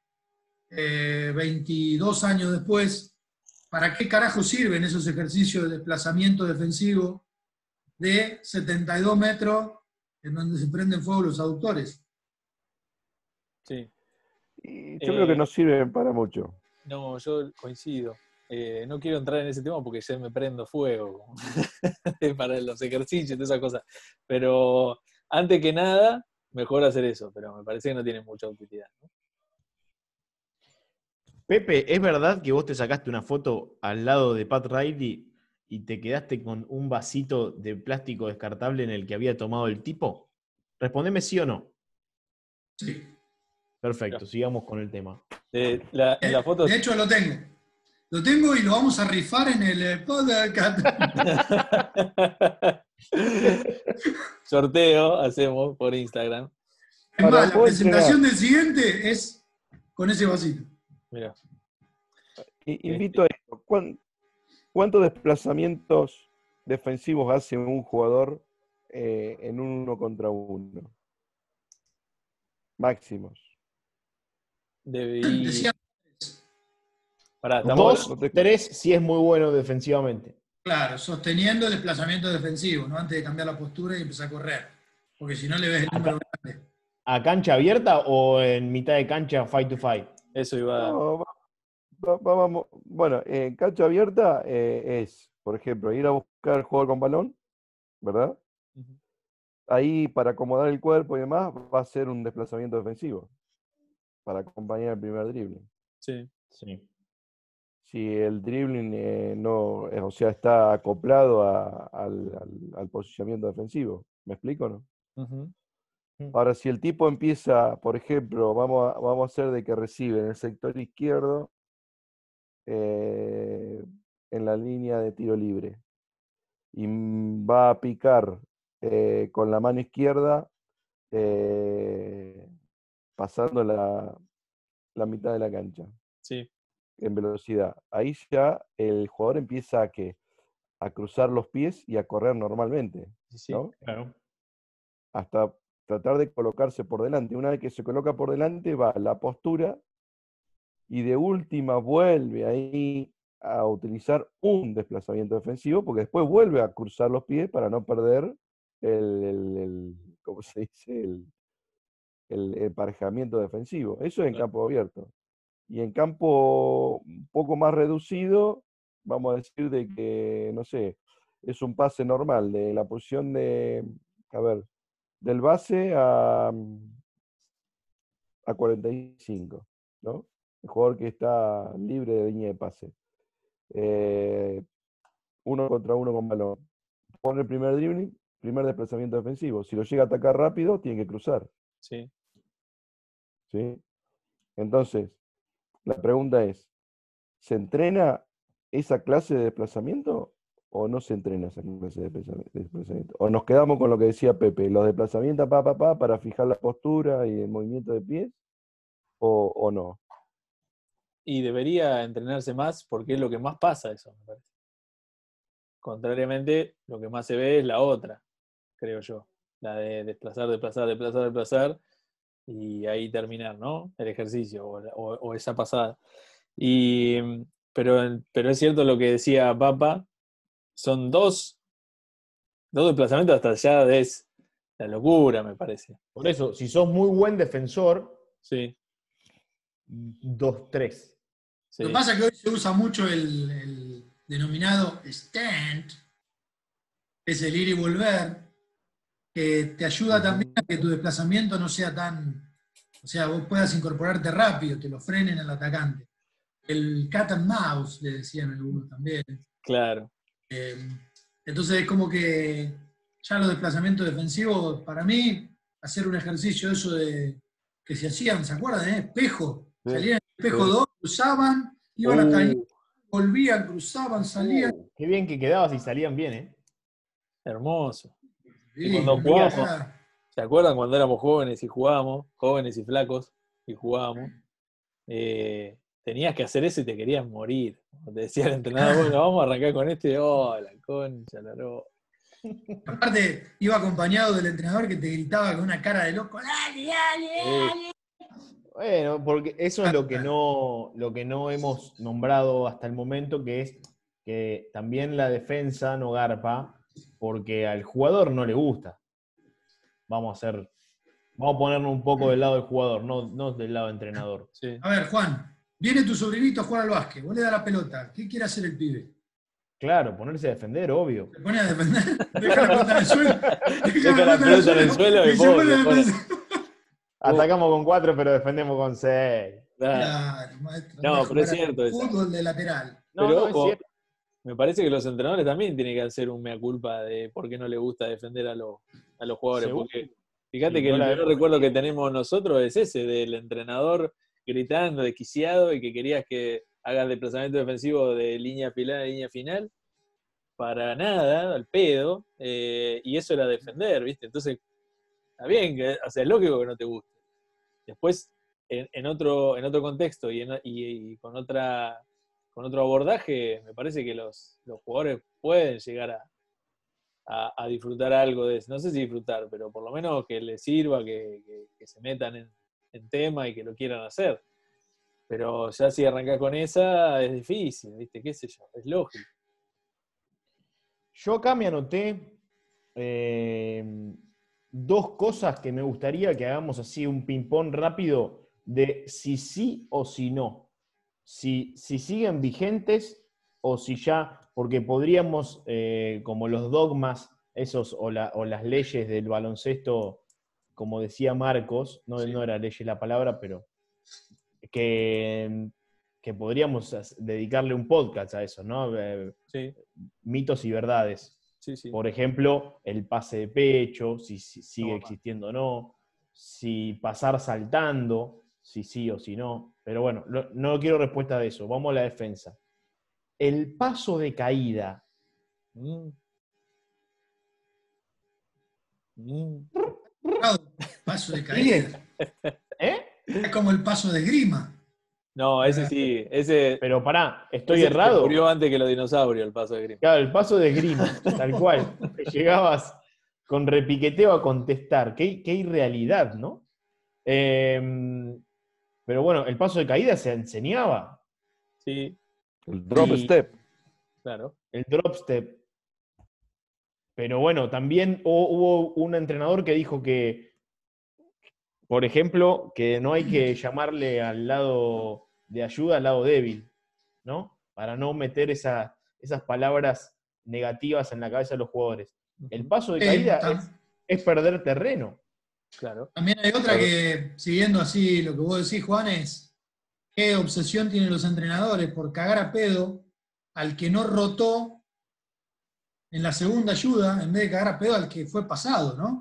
eh, 22 años después, ¿para qué carajo sirven esos ejercicios de desplazamiento defensivo de 72 metros en donde se prenden fuego los aductores?
Sí.
Y yo creo que
Eh,
no sirven para mucho.
No, yo coincido. Eh, no quiero entrar en ese tema porque ya me prendo fuego para los ejercicios y todas esas cosas. Pero antes que nada, mejor hacer eso, pero me parece que no tiene mucha utilidad. ¿no?
Pepe, ¿es verdad que vos te sacaste una foto al lado de Pat Riley y te quedaste con un vasito de plástico descartable en el que había tomado el tipo? Respondeme sí o no.
Sí.
Perfecto, sigamos con el tema.
Eh, la- en la foto
De hecho, lo tengo. Lo tengo y lo vamos a rifar en el eh, podcast.
sorteo hacemos por Instagram.
Es más, la
¿puedo
presentación del siguiente es con ese vasito.
Mira,
Invito a esto. ¿cuán- ¿Cuántos desplazamientos defensivos hace un jugador eh, en un uno contra uno? Máximos.
Debí. Pará, estamos
Dos,
no te-
tres, si es muy bueno defensivamente.
claro, sosteniendo el desplazamiento defensivo, ¿no? Antes de cambiar la postura y empezar a correr. Porque si no le ves el número grande.
¿A cancha abierta o en mitad de cancha fight to fight?
Eso iba.
No, va- va- va- vamos. Bueno, en cancha abierta eh, es, por ejemplo, ir a buscar jugador con balón, ¿verdad? Ahí para acomodar el cuerpo y demás va a ser un desplazamiento defensivo para acompañar el primer dribbling.
Sí.
Sí.
Si el dribbling eh, no, eh, o sea, está acoplado a- al, al- al posicionamiento defensivo. ¿Me explico o no?
Ujú.
Ahora, si el tipo empieza, por ejemplo, vamos a, vamos a hacer de que recibe en el sector izquierdo, eh, en la línea de tiro libre, y mm, va a picar eh, con la mano izquierda, eh, pasando la, la mitad de la cancha
Sí.
en velocidad. Ahí ya el jugador empieza a, que, a cruzar los pies y a correr normalmente,
sí, sí.
¿no?
Claro.
hasta tratar de colocarse por delante. Una vez que se coloca por delante, va a la postura y de última vuelve ahí a utilizar un desplazamiento defensivo, porque después vuelve a cruzar los pies para no perder el, el- el- ¿cómo se dice? El, el emparejamiento defensivo. Eso es en campo abierto. Y en campo un poco más reducido, vamos a decir de que, no sé, es un pase normal de la posición de, a ver, del base a, mm, a 45, ¿no? El jugador que está libre de línea de pase. Eh, uno contra uno con balón. Pone el primer dribbling, primer desplazamiento defensivo. Si lo llega a atacar rápido, tiene que cruzar.
Sí.
Entonces, la pregunta es, ¿se entrena esa clase de desplazamiento o no se entrena esa clase de desplazamiento? O nos quedamos con lo que decía Pepe, los desplazamientos pa, pa, pa, para fijar la postura y el movimiento de pies, o, o no.
Y debería entrenarse más porque es lo que más pasa eso, me parece. Contrariamente, lo que más se ve es la otra, creo yo. La de desplazar, desplazar, desplazar, desplazar y ahí terminar, ¿no? El ejercicio o, la- o- o esa pasada. Y, mm, pero, pero es cierto lo que decía Papa, son dos, dos desplazamientos hasta allá de es la locura, me parece.
Por eso, si sos muy buen defensor,
Sí,
2-3.
sí.
Lo que pasa es que hoy se usa mucho el, el denominado stand, es el ir y volver, que te ayuda también a que tu desplazamiento no sea tan, o sea, vos puedas incorporarte rápido, te lo frenen al atacante. El cat and mouse, le decían algunos también.
Claro.
Eh, entonces es como que ya los desplazamientos defensivos, para mí, hacer un ejercicio eso de que se hacían, ¿se acuerdan? eh? Espejo.
Sí,
Salían en espejo
sí.
2, cruzaban, iban hasta ahí,
Uh,
volvían, cruzaban, salían.
uh, qué bien que quedabas y salían bien, ¿eh?
Hermoso.
Sí,
cuando jugamos, ¿Se acuerdan cuando éramos jóvenes y jugábamos? Jóvenes y flacos y jugábamos. Eh, tenías que hacer eso y te querías morir. Te decía el entrenador, bueno, vamos a arrancar con este. Oh, la concha, la ro-".
Aparte, iba acompañado del entrenador que te gritaba con una cara de loco, dale, dale, dale.
Bueno, porque eso es lo que no, lo que no hemos nombrado hasta el momento, que es que también la defensa no garpa, porque al jugador no le gusta. Vamos a hacer, vamos a ponernos un poco del lado del jugador, no, no del lado del entrenador.
Sí.
A ver, Juan, viene tu sobrinito a jugar al básquet, vos le das la pelota, ¿qué quiere hacer el pibe?
Claro, ponerse a defender, obvio.
Se pone a defender, deja la pelota en el suelo.
Deja la pelota en el suelo y
se
vos,
pone a
vos.
defender.
Atacamos con cuatro, pero defendemos con seis.
Claro.
Claro, maestro,
No, pero es cierto.
Fútbol de lateral.
No,
Pero
no, es cierto.
Me parece que los entrenadores también tienen que hacer un mea culpa de por qué no le gusta defender a, los a los jugadores.
Seguro.
Porque fíjate
Y
que
no
el
la vemos.
recuerdo que tenemos nosotros es ese, del entrenador gritando, desquiciado, y que querías que hagas desplazamiento defensivo de línea final a línea final. Para nada, al pedo. eh, y eso era defender, ¿viste? Entonces, está bien, que, o sea, es lógico que no te guste. Después, en, en otro, en otro contexto y, en- y- y con otra con otro abordaje, me parece que los, los jugadores pueden llegar a, a- disfrutar algo de eso. No sé si disfrutar, pero por lo menos que les sirva, que, que- se metan en, en tema y que lo quieran hacer. Pero ya si arrancas con esa, es difícil, ¿viste? ¿Qué sé yo? Es lógico.
Yo acá me anoté eh, dos cosas que me gustaría que hagamos así un ping-pong rápido de si sí o si no. Si, si siguen vigentes o si ya, porque podríamos, eh, como los dogmas, esos o, la- o las leyes del baloncesto, como decía Marcos, no,
Sí.
no era ley la palabra, pero que, que podríamos dedicarle un podcast a eso, ¿no? Eh,
Sí,
mitos y verdades.
sí.
Por ejemplo, el pase de pecho, si, si sigue
No,
existiendo o no, si pasar saltando, si sí o si no. Pero bueno, no quiero respuesta de eso. Vamos a la defensa. El paso de caída.
Mm. Mm.
Paso de caída.
¿Eh?
Es como el paso de grima.
No, ese sí, ese,
Pero pará, ¿estoy
ese
errado?
murió antes que los dinosaurios, el paso de Grimm.
Claro, el paso de esgrima, tal cual. Llegabas con repiqueteo a contestar. Qué, qué irrealidad, ¿no? Em, pero bueno, el paso de caída se enseñaba.
Sí,
El drop
Y-
step.
claro.
el drop step. Pero bueno, también hu- hubo un entrenador que dijo que, por ejemplo, que no hay que llamarle al lado de ayuda al lado débil, ¿no? Para no meter esa- esas palabras negativas en la cabeza de los jugadores. El paso de
Eh,
caída es, es perder terreno.
Claro.
También hay otra que, siguiendo así lo que vos decís, Juan, es qué obsesión tienen los entrenadores por cagar a pedo al que no rotó en la segunda ayuda, en vez de cagar a pedo al que fue pasado, ¿no?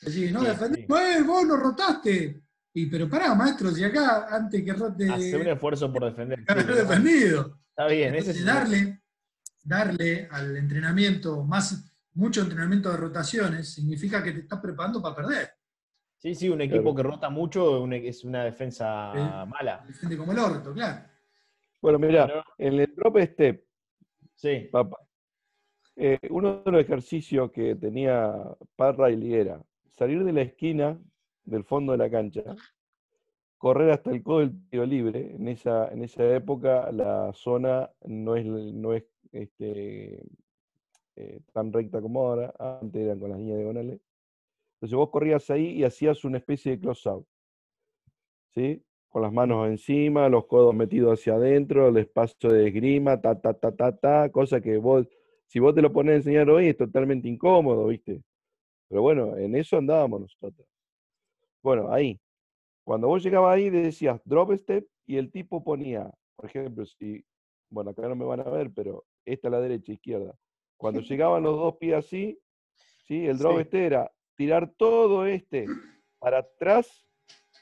Es decir, no
Sí,
defendés,
sí.
"Eh, vos no rotaste. Y pero pará, maestro, si acá antes que rote
Hacer un esfuerzo por defender.
Defendido.
Está bien, ese es
darle, darle al entrenamiento más, mucho entrenamiento de rotaciones significa que te estás preparando para perder.
Sí, sí, un equipo
Claro.
que rota mucho un- es una defensa
Sí.
mala.
Defiende como el orto, claro.
Bueno, mira, en el drop step,
Sí,
papá, eh, uno de los ejercicios que tenía Pat Riley era salir de la esquina del fondo de la cancha, correr hasta el codo del tiro libre. En esa, en esa época la zona no es, no es este, eh, tan recta como ahora, antes eran con las líneas diagonales. Entonces vos corrías ahí y hacías una especie de close-out. ¿Sí? Con las manos encima, los codos metidos hacia adentro, el espacio de esgrima, ta, ta, ta, ta, ta, cosa que vos, si vos te lo pones a enseñar hoy, es totalmente incómodo, ¿viste? Pero bueno, en eso andábamos nosotros. Bueno, ahí. Cuando vos llegabas ahí, decías drop step y el tipo ponía, por ejemplo, si, bueno, acá no me van a ver, pero esta a la derecha, izquierda. Cuando llegaban los dos pies así, ¿sí? el drop
Sí.
step era tirar todo este para atrás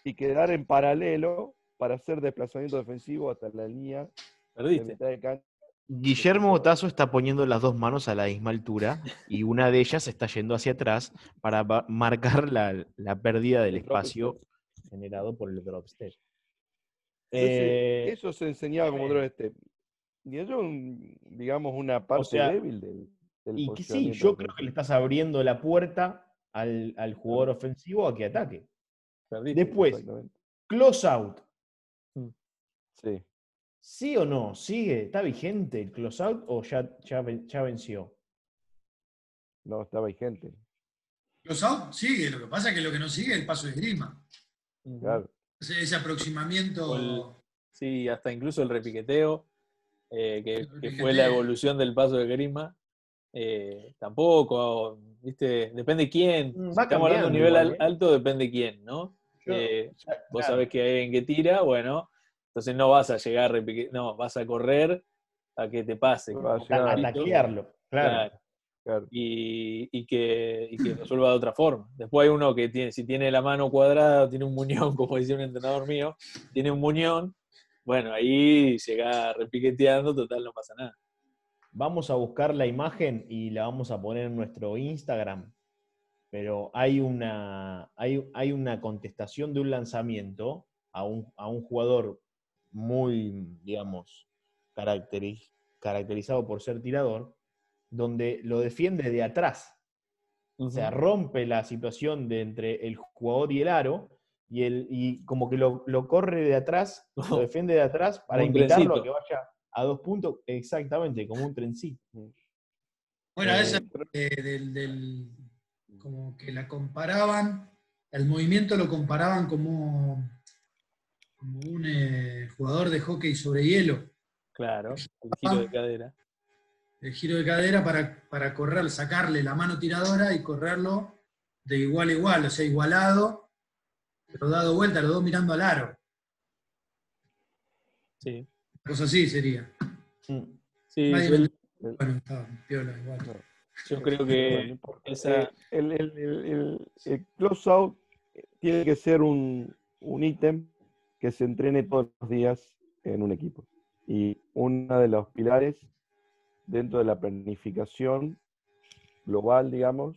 y quedar en paralelo para hacer desplazamiento defensivo hasta la línea de mitad de cancha.
Guillermo Tazo está poniendo las dos manos a la misma altura y una de ellas está yendo hacia atrás para marcar la, la pérdida del
El drop
espacio generado por el drop step.
Entonces,
Eh,
eso se enseñaba como
bien.
drop step. Y eso, un- digamos, una parte
sea,
débil del, del
y que sí, yo creo que le estás abriendo la puerta al, al jugador ofensivo a que ataque.
Perdiste.
Después, close out.
Sí.
¿Sí o no? ¿Sigue? ¿Está vigente el close out o ya, ya, ven- ya venció?
No, está vigente.
Los out sigue, lo que pasa es que lo que no sigue es el paso de esgrima.
Claro.
Ese, ese aproximamiento.
El- Sí, hasta incluso el repiqueteo, eh, que, fue la evolución del paso de Grima. eh, tampoco, ¿viste? Depende quién.
Mm,
Si estamos hablando de un nivel
igual,
al-
¿eh?
alto, depende quién, ¿no?
Yo-
Eh, vos sabés que hay alguien que tira, bueno, entonces no vas a llegar no, vas a correr a que te pase.
A a-
taclearlo, claro.
claro,
Claro.
y, y que, y que resuelva de otra forma. Después hay uno que tiene, si tiene la mano cuadrada, tiene un muñón, como decía un entrenador mío, tiene un muñón, bueno, ahí llega repiqueteando, total, no pasa nada.
Vamos a buscar la imagen y la vamos a poner en nuestro Instagram. Pero hay una, hay, hay una contestación de un lanzamiento a un, a un jugador muy, digamos, caracteriz- caracterizado por ser tirador, donde lo defiende de atrás. O sea, rompe la situación de entre el jugador y el aro, y, el, y como que lo, lo corre de atrás, lo defiende de atrás para invitarlo a que vaya a dos puntos, exactamente, como un trencito.
Bueno,
Eh,
esa eh, del, del- como que la comparaban, el movimiento lo comparaban como, como un eh, jugador de hockey sobre hielo.
Claro, el giro de cadera.
El giro de cadera para, para correr, sacarle la mano tiradora y correrlo de igual a igual, o sea, igualado, pero dado vuelta, los dos mirando al aro.
Sí,
Cosa así sería.
Mm.
sí
Nadie
yo,
me entendió. Bueno, está piola igual.
yo creo
no
que esa,
Eh, el, el, el, el- el close out tiene que ser un, un ítem que se entrene todos los días en un equipo. Y uno de los pilares dentro de la planificación global, digamos,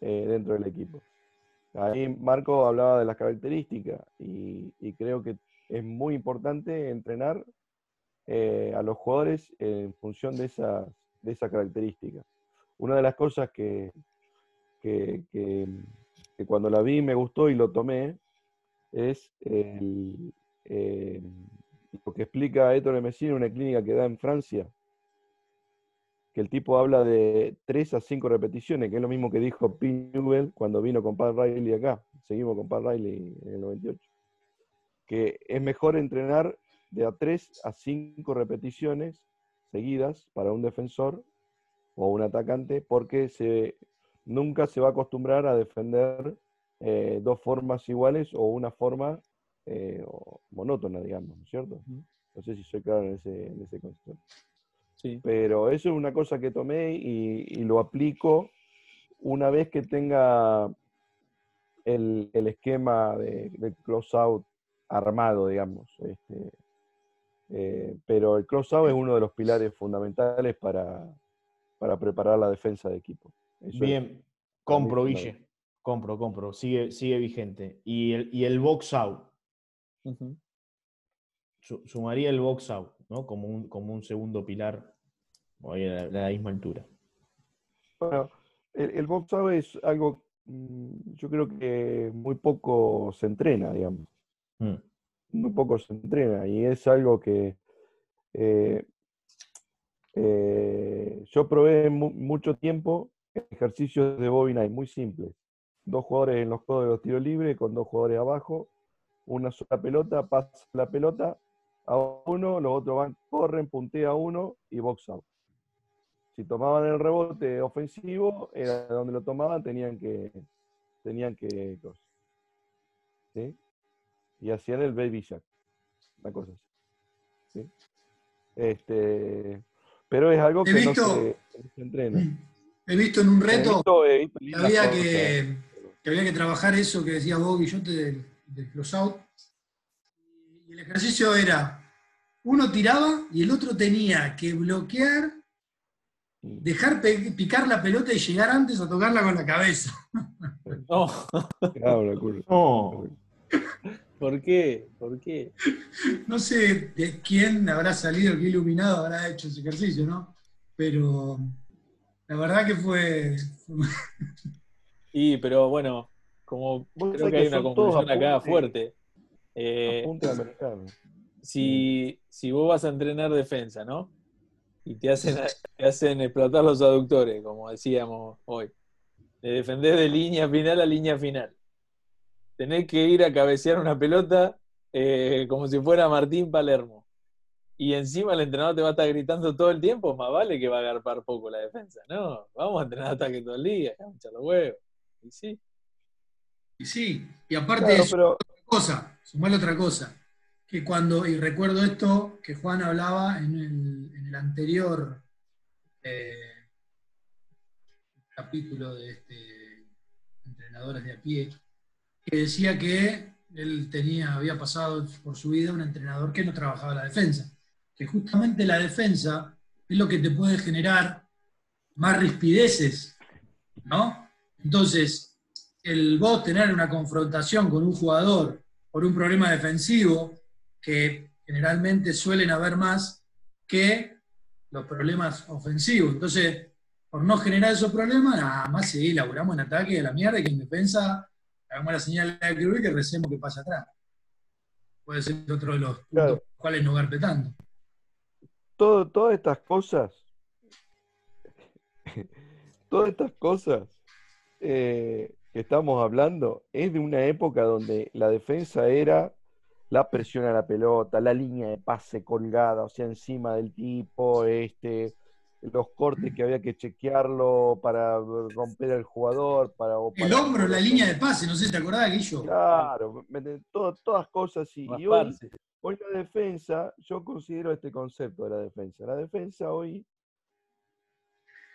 eh, dentro del equipo. Ahí Marco hablaba de las características y, creo que es muy importante entrenar eh, a los jugadores en función de esas, de características. Una de las cosas que, cuando la vi me gustó y lo tomé es eh, lo que explica Héctor en una clínica que da en Francia, que el tipo habla de 3 a 5 repeticiones, que es lo mismo que dijo Newell cuando vino con Pat Riley acá. Seguimos con Pat Riley en el 98. Que es mejor entrenar de a 3 a 5 repeticiones seguidas para un defensor o un atacante, porque se, nunca se va a acostumbrar a defender eh, dos formas iguales o una forma eh, monótona, digamos, ¿no es cierto? No sé si soy claro en ese, en ese concepto.
Sí.
Pero eso es una cosa que tomé y, y lo aplico una vez que tenga el, el esquema de, de close-out armado, digamos. Este, eh, pero el close-out es uno de los pilares fundamentales para, para preparar la defensa de equipo. Eso es-
Bien, compro, Guille. Compro, compro. Sigue, sigue vigente. Y el, y el box out.
Ujú.
su- sumaría el box out, ¿no? Como un, como un segundo pilar hoy a la, misma altura.
Bueno, el, el box es algo, mm, yo creo que muy poco se entrena, digamos.
Mm.
muy poco se entrena y es algo que eh, eh, yo probé mu- mucho tiempo ejercicios de Bobby Knight muy simples. Dos jugadores en los codos de los tiros libres con dos jugadores abajo, una sola pelota, pasa la pelota a uno, los otros van, corren, puntea a uno y box out. Si tomaban el rebote ofensivo, era donde lo tomaban, tenían que, tenían que, cosas. ¿sí? y hacían el baby jack, una cosa así. ¿sí? Este, pero es algo que
visto-
se, no se entrena.
He visto en un reto
visto-
que había que, que había que trabajar eso que decía Bob Guillote del, del close-out. Y el ejercicio era, uno tiraba y el otro tenía que bloquear. Dejar pe- picar la pelota y llegar antes a tocarla con la cabeza.
No.
No,
¿por qué? ¿Por qué?
No sé de quién habrá salido, qué iluminado habrá hecho ese ejercicio, ¿no? Pero la verdad que fue...
Y, pero bueno, como creo que hay
que
una conclusión acá fuerte. Eh, si, si vos vas a entrenar defensa, ¿no? Y te hacen, te hacen explotar los aductores, como decíamos hoy. Te defendés de línea final a línea final. Tenés que ir a cabecear una pelota eh, como si fuera Martín Palermo. Y encima el entrenador te va a estar gritando todo el tiempo, más vale que va a agarpar poco la defensa. No, vamos a entrenar ataque todo el día, vamos a echar los huevos. Y sí,
Y sí, y aparte
Claro, pero
otra cosa, sumarle otra cosa, que cuando, y recuerdo esto que Juan hablaba en el, anterior eh, capítulo de este Entrenadores de a pie, que decía que él tenía, había pasado por su vida un entrenador que no trabajaba la defensa, que justamente la defensa es lo que te puede generar más rispideces, ¿no? Entonces, el vos tener una confrontación con un jugador por un problema defensivo, que generalmente suelen haber más que los problemas ofensivos. Entonces, por no generar esos problemas, nada más sí, laburamos en ataque de la mierda y que en defensa hagamos la señal de cruz y que recemos que pasa atrás. Puede ser otro de los puntos
Claro.
por los cuales no garpe tanto.
todo, todas estas cosas, todas estas cosas eh, que estamos hablando, es de una época donde la defensa era la presión a la pelota, la línea de pase colgada, o sea, encima del tipo, este, los cortes que había que chequearlo para romper al jugador, para, o
El hombro, la línea de pase, no sé si te acordás, Guillo.
Claro. Todo- todas cosas y, y hoy, hoy la defensa, yo considero este concepto de la defensa. La defensa hoy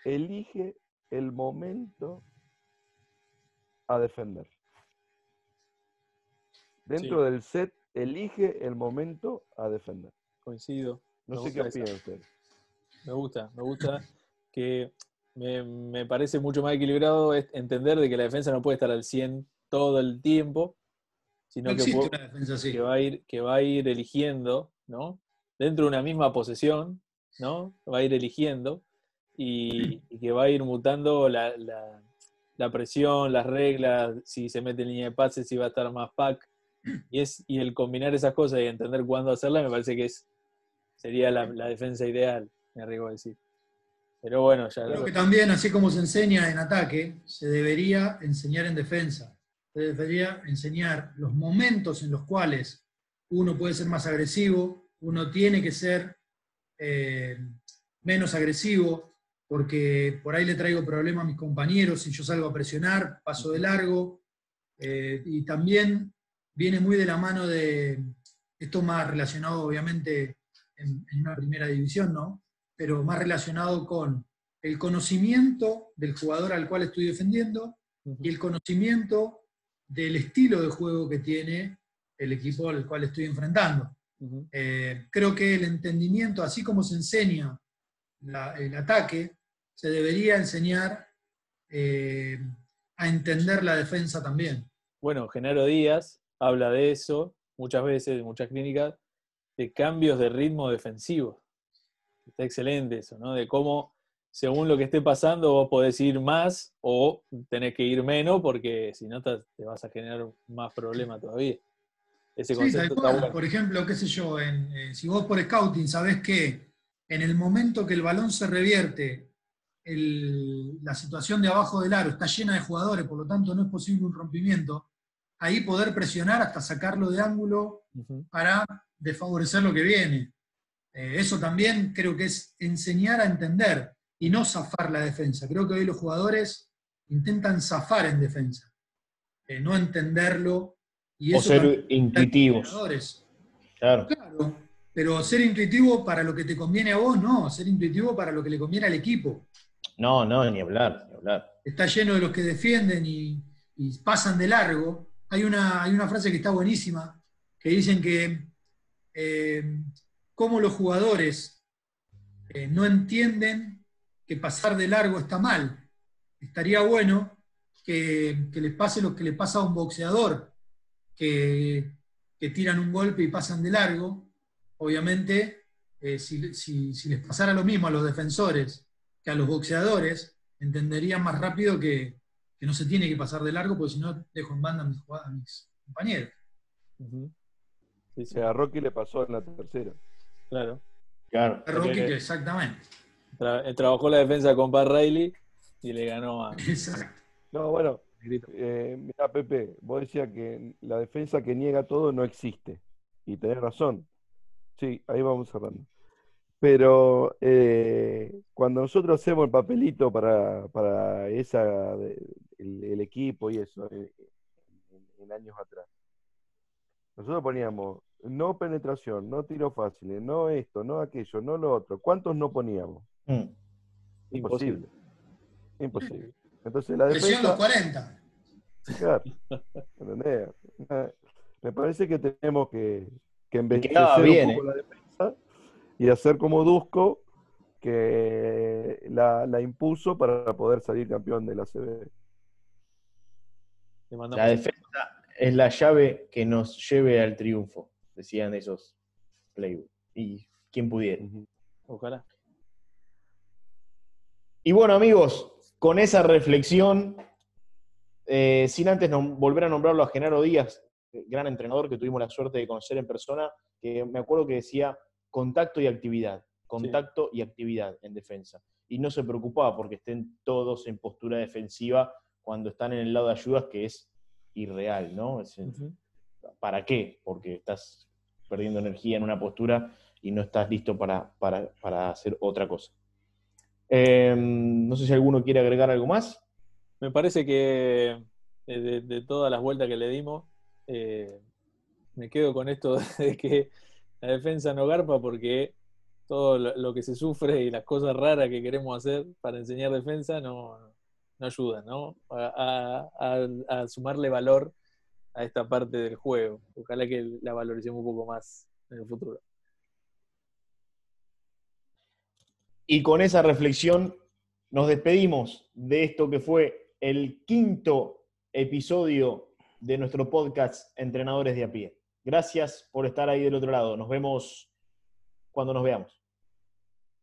elige el momento a defender. Dentro del set, elige el momento a defender.
Coincido.
No
Me
sé qué opinan ustedes.
Me gusta, me gusta que me, me parece mucho más equilibrado es entender de que la defensa no puede estar al 100 todo el tiempo, sino
No
que,
defensa
que va a ir, que va a ir eligiendo, ¿no? Dentro de una misma posesión, ¿no? Va a ir eligiendo y, y que va a ir mutando la, la- la presión, las reglas, si se mete en línea de pases, si va a estar más pack. Y, es, y el combinar esas cosas y entender cuándo hacerlas me parece que es, sería la, la defensa ideal, me arriesgo a decir. Pero bueno, ya
Creo que también, así como se enseña en ataque, se debería enseñar en defensa. Se debería enseñar los momentos en los cuales uno puede ser más agresivo, uno tiene que ser eh, menos agresivo, porque por ahí le traigo problemas a mis compañeros, si yo salgo a presionar, paso de largo, eh, y también viene muy de la mano de, esto más relacionado obviamente en, en una primera división, ¿no? pero más relacionado con el conocimiento del jugador al cual estoy defendiendo y el conocimiento del estilo de juego que tiene el equipo al cual estoy enfrentando. Eh, creo que el entendimiento, así como se enseña el ataque, se debería enseñar eh, a entender la defensa también.
Bueno, Genaro Díaz habla de eso muchas veces, en muchas clínicas, de cambios de ritmo defensivo. Está excelente eso, ¿no? De cómo, según lo que esté pasando, vos podés ir más o tenés que ir menos, porque si no te, vas a generar más problemas todavía.
Ese concepto Por ejemplo, qué sé yo, eh, si vos por scouting sabés que en el momento que el balón se revierte, la situación de abajo del aro está llena de jugadores, por lo tanto no es posible un rompimiento, ahí poder presionar hasta sacarlo de ángulo para desfavorecer lo que viene. Eh, eso también creo que es enseñar a entender y no zafar la defensa. Creo que hoy los jugadores intentan zafar en defensa, eh, no entenderlo. Y
o ser intuitivos.
Claro. claro. Pero ser intuitivo para lo que te conviene a vos, no. Ser intuitivo para lo que le conviene al equipo.
No, no, ni hablar, ni hablar.
Está lleno de los que defienden y, pasan de largo. Hay una, hay una, frase que está buenísima, que dicen que eh, cómo los jugadores eh, no entienden que pasar de largo está mal. Estaría bueno que, les pase lo que le pasa a un boxeador, que, tiran un golpe y pasan de largo. Obviamente, eh, si, si les pasara lo mismo a los defensores que a los boxeadores entenderían más rápido que, no se tiene que pasar de largo, porque si no dejo en banda a mis, a mis compañeros.
A Rocky le pasó en la tercera.
Claro.
Claro.
A Rocky, exactamente.
Eh, trabajó la defensa con Pat Riley y le ganó a.
Exacto.
No, bueno, eh, mira, Pepe, vos decías que la defensa que niega todo no existe. Y tenés razón. Sí, ahí vamos cerrando. Pero eh, cuando nosotros hacemos el papelito para, para esa, el, equipo y eso, eh, en, años atrás, nosotros poníamos no penetración, no tiro fáciles, no esto, no aquello, no lo otro. ¿Cuántos no poníamos? Mm. Imposible. Imposible. Entonces la defensa...
los 40.
Claro. Me parece que tenemos que, que envejecer un poco
eh.
la defensa y hacer como Dusko, que la, impuso para poder salir campeón de la CB.
La defensa es la llave que nos lleve al triunfo, decían esos Playboy. Y quien pudiera.
Ojalá.
Y bueno, amigos, con esa reflexión, eh, sin antes volver a nombrarlo a Genaro Díaz, gran entrenador que tuvimos la suerte de conocer en persona, que me acuerdo que decía, contacto y actividad, contacto y actividad en defensa. Y no se preocupaba porque estén todos en postura defensiva cuando están en el lado de ayudas, que es irreal, ¿no? ¿Para qué? Porque estás perdiendo energía en una postura y no estás listo para, hacer otra cosa. Em, no sé si alguno quiere agregar algo más.
Me parece que de, todas las vueltas que le dimos, eh, me quedo con esto de que la defensa no garpa porque todo lo, que se sufre y las cosas raras que queremos hacer para enseñar defensa no, no ayudan, ¿no? A, sumarle valor a esta parte del juego. Ojalá que la valoricemos un poco más en el futuro.
Y con esa reflexión nos despedimos de esto que fue el quinto episodio de nuestro podcast Entrenadores de a pie. Gracias por estar ahí del otro lado. Nos vemos cuando nos veamos.